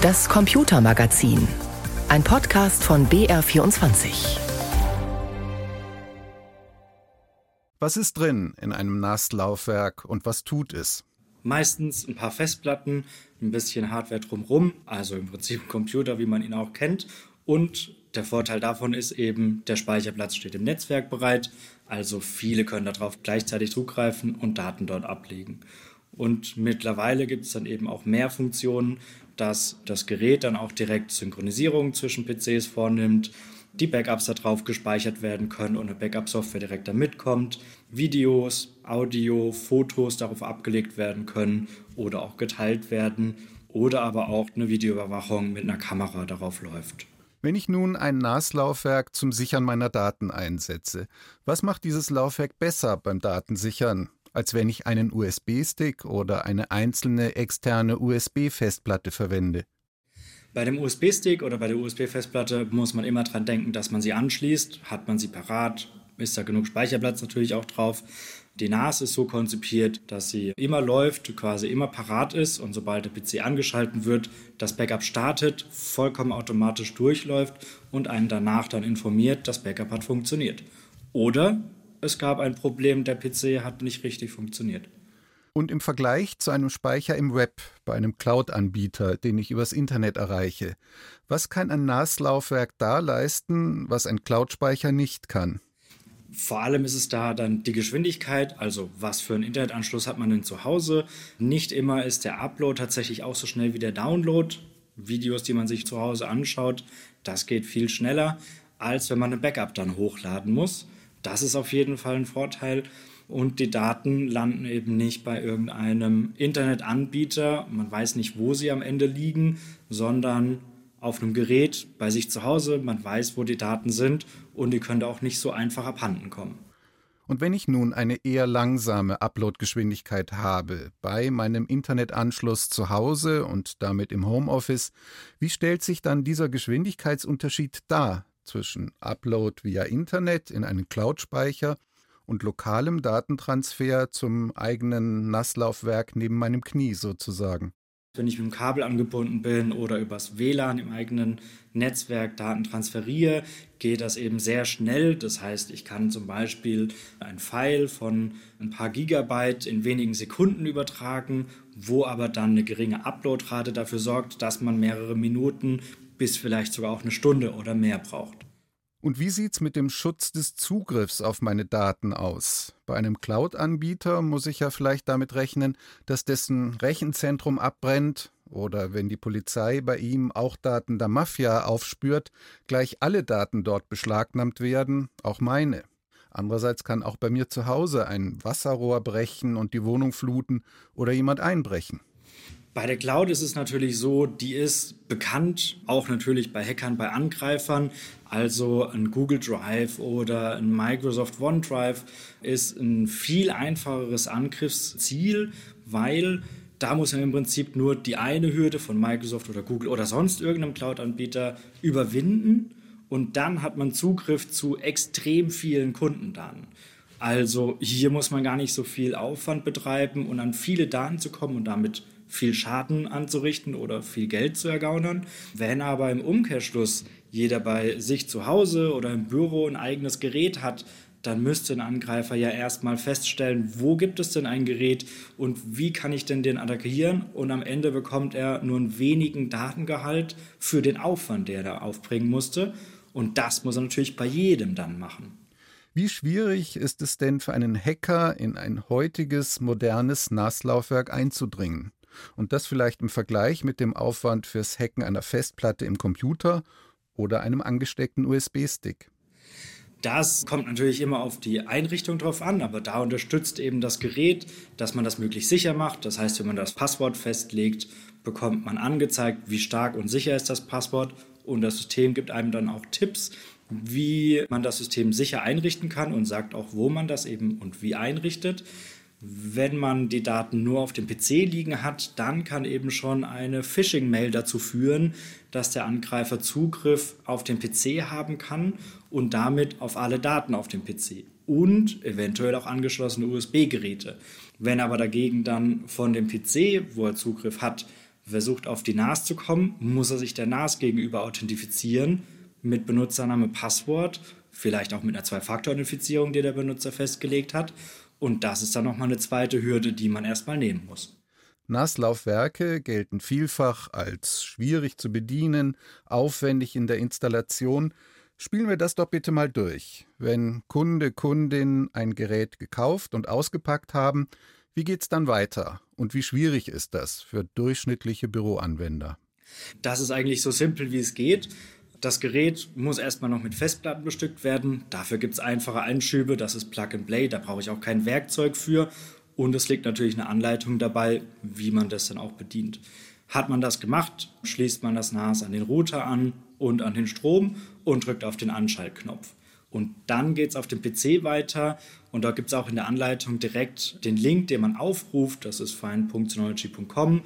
Das Computermagazin. Ein Podcast von BR24. Was ist drin in einem NAS-Laufwerk und was tut es? Meistens ein paar Festplatten, ein bisschen Hardware drumherum, also im Prinzip ein Computer, wie man ihn auch kennt. Und der Vorteil davon ist eben, der Speicherplatz steht im Netzwerk bereit, also viele können darauf gleichzeitig zugreifen und Daten dort ablegen. Und mittlerweile gibt es dann eben auch mehr Funktionen, dass das Gerät dann auch direkt Synchronisierung zwischen PCs vornimmt, die Backups darauf gespeichert werden können und eine Backup-Software direkt da mitkommt, Videos, Audio, Fotos darauf abgelegt werden können oder auch geteilt werden oder aber auch eine Videoüberwachung mit einer Kamera darauf läuft. Wenn ich nun ein NAS-Laufwerk zum Sichern meiner Daten einsetze, was macht dieses Laufwerk besser beim Datensichern, als wenn ich einen USB-Stick oder eine einzelne externe USB-Festplatte verwende? Bei dem USB-Stick oder bei der USB-Festplatte muss man immer dran denken, dass man sie anschließt. Hat man sie parat, ist da genug Speicherplatz natürlich auch drauf. Die NAS ist so konzipiert, dass sie immer läuft, quasi immer parat ist und sobald der PC angeschalten wird, das Backup startet, vollkommen automatisch durchläuft und einen danach dann informiert, das Backup hat funktioniert. Oder es gab ein Problem, der PC hat nicht richtig funktioniert. Und im Vergleich zu einem Speicher im Web bei einem Cloud-Anbieter, den ich übers Internet erreiche, was kann ein NAS-Laufwerk da leisten, was ein Cloud-Speicher nicht kann? Vor allem ist es da dann die Geschwindigkeit, also was für einen Internetanschluss hat man denn zu Hause. Nicht immer ist der Upload tatsächlich auch so schnell wie der Download. Videos, die man sich zu Hause anschaut, das geht viel schneller, als wenn man ein Backup dann hochladen muss. Das ist auf jeden Fall ein Vorteil. Und die Daten landen eben nicht bei irgendeinem Internetanbieter. Man weiß nicht, wo sie am Ende liegen, sondern auf einem Gerät bei sich zu Hause. Man weiß, wo die Daten sind und die können auch nicht so einfach abhanden kommen. Und wenn ich nun eine eher langsame Uploadgeschwindigkeit habe bei meinem Internetanschluss zu Hause und damit im Homeoffice, wie stellt sich dann dieser Geschwindigkeitsunterschied dar zwischen Upload via Internet in einen Cloud-Speicher und lokalem Datentransfer zum eigenen Nasslaufwerk neben meinem Knie sozusagen? wenn ich mit dem Kabel angebunden bin oder übers WLAN im eigenen Netzwerk Daten transferiere, geht das eben sehr schnell. Das heißt, ich kann zum Beispiel ein File von ein paar Gigabyte in wenigen Sekunden übertragen, wo aber dann eine geringe Uploadrate dafür sorgt, dass man mehrere Minuten bis vielleicht sogar auch eine Stunde oder mehr braucht. Und wie sieht's mit dem Schutz des Zugriffs auf meine Daten aus? Bei einem Cloud-Anbieter muss ich ja vielleicht damit rechnen, dass dessen Rechenzentrum abbrennt oder wenn die Polizei bei ihm auch Daten der Mafia aufspürt, gleich alle Daten dort beschlagnahmt werden, auch meine. Andererseits kann auch bei mir zu Hause ein Wasserrohr brechen und die Wohnung fluten oder jemand einbrechen. Bei der Cloud ist es natürlich so, die ist bekannt, auch natürlich bei Hackern, bei Angreifern. Also ein Google Drive oder ein Microsoft OneDrive ist ein viel einfacheres Angriffsziel, weil da muss man im Prinzip nur die eine Hürde von Microsoft oder Google oder sonst irgendeinem Cloud-Anbieter überwinden und dann hat man Zugriff zu extrem vielen Kundendaten. Also hier muss man gar nicht so viel Aufwand betreiben und an viele Daten zu kommen und damit viel Schaden anzurichten oder viel Geld zu ergaunern. Wenn aber im Umkehrschluss jeder bei sich zu Hause oder im Büro ein eigenes Gerät hat, dann müsste ein Angreifer ja erstmal feststellen, wo gibt es denn ein Gerät und wie kann ich denn den attackieren und am Ende bekommt er nur einen wenigen Datengehalt für den Aufwand, der er da aufbringen musste und das muss er natürlich bei jedem dann machen. Wie schwierig ist es denn für einen Hacker in ein heutiges modernes NAS-Laufwerk einzudringen? Und das vielleicht im Vergleich mit dem Aufwand fürs Hacken einer Festplatte im Computer oder einem angesteckten USB-Stick. Das kommt natürlich immer auf die Einrichtung drauf an, aber da unterstützt eben das Gerät, dass man das möglichst sicher macht. Das heißt, wenn man das Passwort festlegt, bekommt man angezeigt, wie stark und sicher ist das Passwort und das System gibt einem dann auch Tipps, wie man das System sicher einrichten kann und sagt auch, wo man das eben und wie einrichtet. Wenn man die Daten nur auf dem PC liegen hat, dann kann eben schon eine Phishing-Mail dazu führen, dass der Angreifer Zugriff auf den PC haben kann und damit auf alle Daten auf dem PC und eventuell auch angeschlossene USB-Geräte. Wenn aber dagegen dann von dem PC, wo er Zugriff hat, versucht auf die NAS zu kommen, muss er sich der NAS gegenüber authentifizieren mit Benutzername, Passwort, vielleicht auch mit einer Zwei-Faktor-Authentifizierung, die der Benutzer festgelegt hat. Und das ist dann nochmal eine zweite Hürde, die man erstmal nehmen muss. NAS-Laufwerke gelten vielfach als schwierig zu bedienen, aufwendig in der Installation. Spielen wir das doch bitte mal durch. Wenn Kunde, Kundin ein Gerät gekauft und ausgepackt haben, wie geht's dann weiter? Und wie schwierig ist das für durchschnittliche Büroanwender? Das ist eigentlich so simpel, wie es geht. Das Gerät muss erstmal noch mit Festplatten bestückt werden. Dafür gibt es einfache Einschübe, das ist Plug and Play, da brauche ich auch kein Werkzeug für. Und es liegt natürlich eine Anleitung dabei, wie man das dann auch bedient. Hat man das gemacht, schließt man das NAS an den Router an und an den Strom und drückt auf den Anschaltknopf. Und dann geht es auf dem PC weiter und da gibt es auch in der Anleitung direkt den Link, den man aufruft. Das ist find.synology.com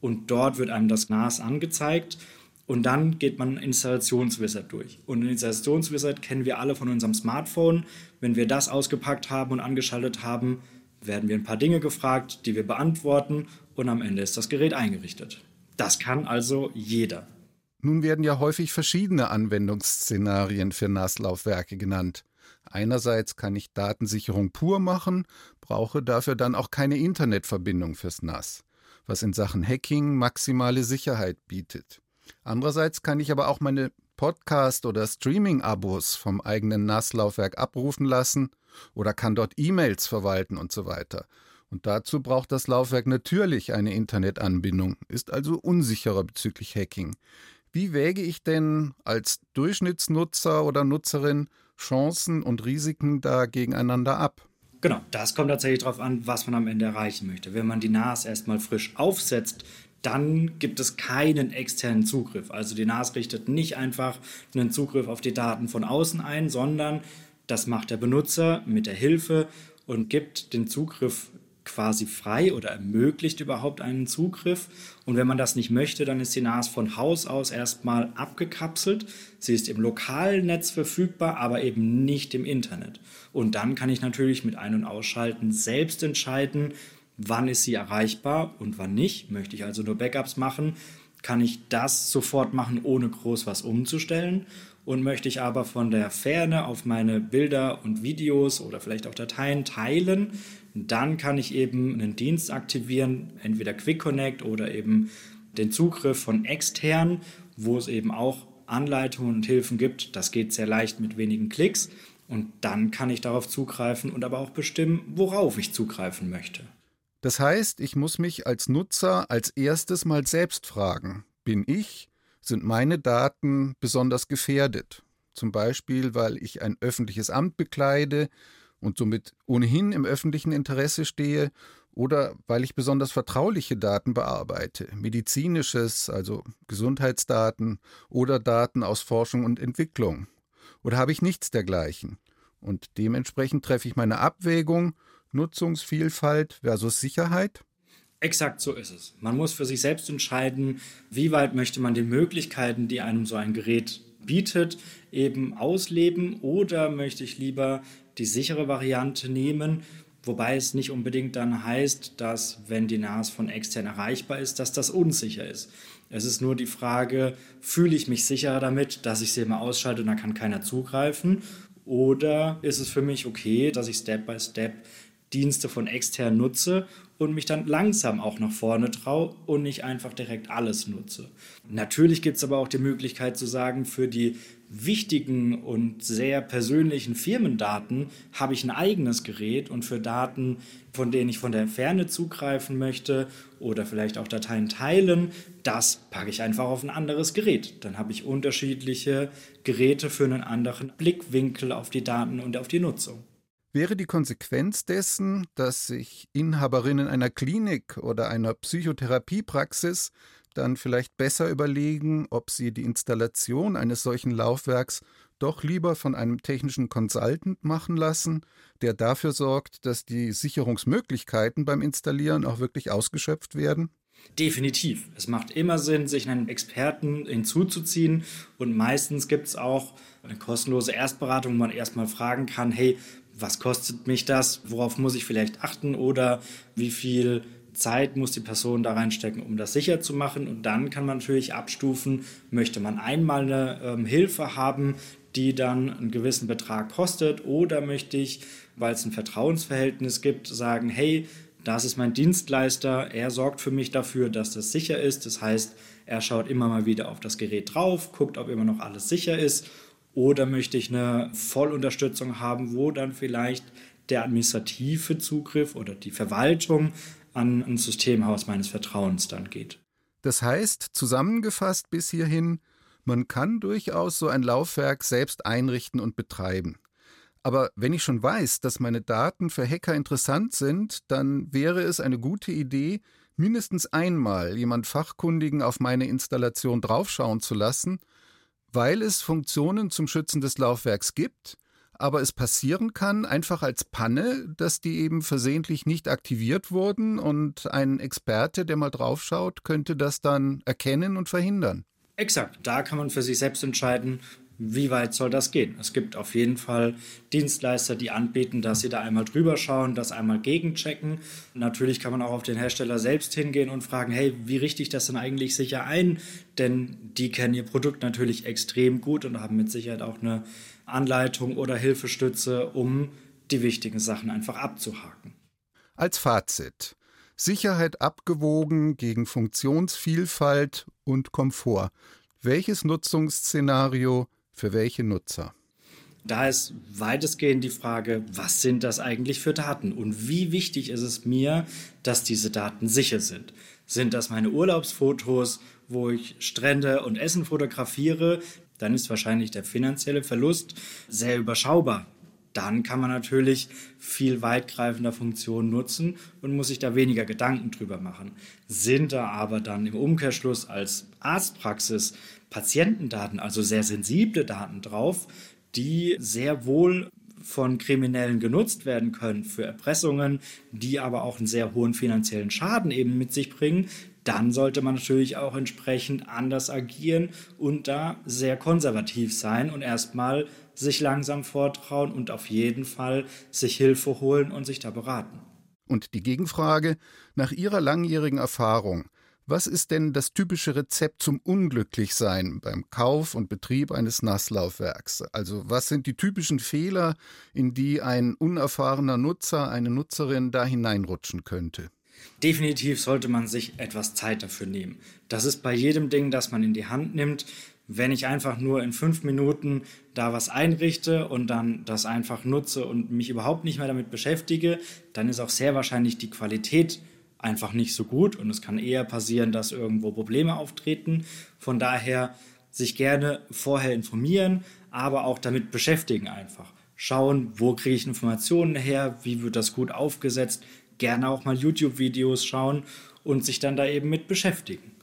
und dort wird einem das NAS angezeigt. Und dann geht man Installationswizard durch. Und in Installationswizard kennen wir alle von unserem Smartphone. Wenn wir das ausgepackt haben und angeschaltet haben, werden wir ein paar Dinge gefragt, die wir beantworten und am Ende ist das Gerät eingerichtet. Das kann also jeder. Nun werden ja häufig verschiedene Anwendungsszenarien für NAS-Laufwerke genannt. Einerseits kann ich Datensicherung pur machen, brauche dafür dann auch keine Internetverbindung fürs NAS, was in Sachen Hacking maximale Sicherheit bietet. Andererseits kann ich aber auch meine Podcast- oder Streaming-Abos vom eigenen NAS-Laufwerk abrufen lassen oder kann dort E-Mails verwalten und so weiter. Und dazu braucht das Laufwerk natürlich eine Internetanbindung, ist also unsicherer bezüglich Hacking. Wie wäge ich denn als Durchschnittsnutzer oder Nutzerin Chancen und Risiken da gegeneinander ab? Genau, das kommt tatsächlich darauf an, was man am Ende erreichen möchte. Wenn man die NAS erstmal frisch aufsetzt, dann gibt es keinen externen Zugriff. Also die NAS richtet nicht einfach einen Zugriff auf die Daten von außen ein, sondern das macht der Benutzer mit der Hilfe und gibt den Zugriff quasi frei oder ermöglicht überhaupt einen Zugriff. Und wenn man das nicht möchte, dann ist die NAS von Haus aus erstmal abgekapselt. Sie ist im lokalen Netz verfügbar, aber eben nicht im Internet. Und dann kann ich natürlich mit Ein- und Ausschalten selbst entscheiden, wann ist sie erreichbar und wann nicht. Möchte ich also nur Backups machen, kann ich das sofort machen, ohne groß was umzustellen. Und möchte ich aber von der Ferne auf meine Bilder und Videos oder vielleicht auch Dateien teilen, dann kann ich eben einen Dienst aktivieren, entweder Quick Connect oder eben den Zugriff von extern, wo es eben auch Anleitungen und Hilfen gibt. Das geht sehr leicht mit wenigen Klicks. Und dann kann ich darauf zugreifen und aber auch bestimmen, worauf ich zugreifen möchte. Das heißt, ich muss mich als Nutzer als erstes mal selbst fragen, bin ich, sind meine Daten besonders gefährdet? Zum Beispiel, weil ich ein öffentliches Amt bekleide und somit ohnehin im öffentlichen Interesse stehe oder weil ich besonders vertrauliche Daten bearbeite, medizinisches, also Gesundheitsdaten oder Daten aus Forschung und Entwicklung. Oder habe ich nichts dergleichen? Und dementsprechend treffe ich meine Abwägung Nutzungsvielfalt versus Sicherheit? Exakt so ist es. Man muss für sich selbst entscheiden, wie weit möchte man die Möglichkeiten, die einem so ein Gerät bietet, eben ausleben oder möchte ich lieber die sichere Variante nehmen, wobei es nicht unbedingt dann heißt, dass wenn die NAS von extern erreichbar ist, dass das unsicher ist. Es ist nur die Frage, fühle ich mich sicher damit, dass ich sie immer ausschalte und da kann keiner zugreifen oder ist es für mich okay, dass ich Step by Step Dienste von extern nutze und mich dann langsam auch nach vorne traue und nicht einfach direkt alles nutze. Natürlich gibt es aber auch die Möglichkeit zu sagen, für die wichtigen und sehr persönlichen Firmendaten habe ich ein eigenes Gerät und für Daten, von denen ich von der Ferne zugreifen möchte oder vielleicht auch Dateien teilen, das packe ich einfach auf ein anderes Gerät. Dann habe ich unterschiedliche Geräte für einen anderen Blickwinkel auf die Daten und auf die Nutzung. Wäre die Konsequenz dessen, dass sich Inhaberinnen einer Klinik oder einer Psychotherapiepraxis dann vielleicht besser überlegen, ob sie die Installation eines solchen Laufwerks doch lieber von einem technischen Consultant machen lassen, der dafür sorgt, dass die Sicherungsmöglichkeiten beim Installieren auch wirklich ausgeschöpft werden? Definitiv. Es macht immer Sinn, sich einen Experten hinzuzuziehen und meistens gibt es auch eine kostenlose Erstberatung, wo man erstmal fragen kann, hey, was kostet mich das, worauf muss ich vielleicht achten oder wie viel Zeit muss die Person da reinstecken, um das sicher zu machen. Und dann kann man natürlich abstufen, möchte man einmal eine ähm, Hilfe haben, die dann einen gewissen Betrag kostet, oder möchte ich, weil es ein Vertrauensverhältnis gibt, sagen, hey, das ist mein Dienstleister, er sorgt für mich dafür, dass das sicher ist. Das heißt, er schaut immer mal wieder auf das Gerät drauf, guckt, ob immer noch alles sicher ist. Oder möchte ich eine Vollunterstützung haben, wo dann vielleicht der administrative Zugriff oder die Verwaltung an ein Systemhaus meines Vertrauens dann geht. Das heißt, zusammengefasst bis hierhin, man kann durchaus so ein Laufwerk selbst einrichten und betreiben. Aber wenn ich schon weiß, dass meine Daten für Hacker interessant sind, dann wäre es eine gute Idee, mindestens einmal jemand Fachkundigen auf meine Installation draufschauen zu lassen, weil es Funktionen zum Schützen des Laufwerks gibt, aber es passieren kann, einfach als Panne, dass die eben versehentlich nicht aktiviert wurden und ein Experte, der mal draufschaut, könnte das dann erkennen und verhindern. Exakt, da kann man für sich selbst entscheiden, wie weit soll das gehen? Es gibt auf jeden Fall Dienstleister, die anbieten, dass sie da einmal drüber schauen, das einmal gegenchecken. Natürlich kann man auch auf den Hersteller selbst hingehen und fragen, hey, wie richte ich das denn eigentlich sicher ein? Denn die kennen ihr Produkt natürlich extrem gut und haben mit Sicherheit auch eine Anleitung oder Hilfestütze, um die wichtigen Sachen einfach abzuhaken. Als Fazit. Sicherheit abgewogen gegen Funktionsvielfalt und Komfort. Welches Nutzungsszenario für welche Nutzer? Da ist weitestgehend die Frage, was sind das eigentlich für Daten und wie wichtig ist es mir, dass diese Daten sicher sind? Sind das meine Urlaubsfotos, wo ich Strände und Essen fotografiere? Dann ist wahrscheinlich der finanzielle Verlust sehr überschaubar dann kann man natürlich viel weitgreifender Funktionen nutzen und muss sich da weniger Gedanken drüber machen. Sind da aber dann im Umkehrschluss als Arztpraxis Patientendaten, also sehr sensible Daten drauf, die sehr wohl von Kriminellen genutzt werden können für Erpressungen, die aber auch einen sehr hohen finanziellen Schaden eben mit sich bringen, dann sollte man natürlich auch entsprechend anders agieren und da sehr konservativ sein und erstmal sich langsam vortrauen und auf jeden Fall sich Hilfe holen und sich da beraten. Und die Gegenfrage, nach Ihrer langjährigen Erfahrung, was ist denn das typische Rezept zum Unglücklichsein beim Kauf und Betrieb eines Nasslaufwerks? Also was sind die typischen Fehler, in die ein unerfahrener Nutzer, eine Nutzerin da hineinrutschen könnte? Definitiv sollte man sich etwas Zeit dafür nehmen. Das ist bei jedem Ding, das man in die Hand nimmt. Wenn ich einfach nur in fünf Minuten da was einrichte und dann das einfach nutze und mich überhaupt nicht mehr damit beschäftige, dann ist auch sehr wahrscheinlich die Qualität einfach nicht so gut und es kann eher passieren, dass irgendwo Probleme auftreten. Von daher sich gerne vorher informieren, aber auch damit beschäftigen einfach. Schauen, wo kriege ich Informationen her, wie wird das gut aufgesetzt, gerne auch mal YouTube-Videos schauen und sich dann da eben mit beschäftigen.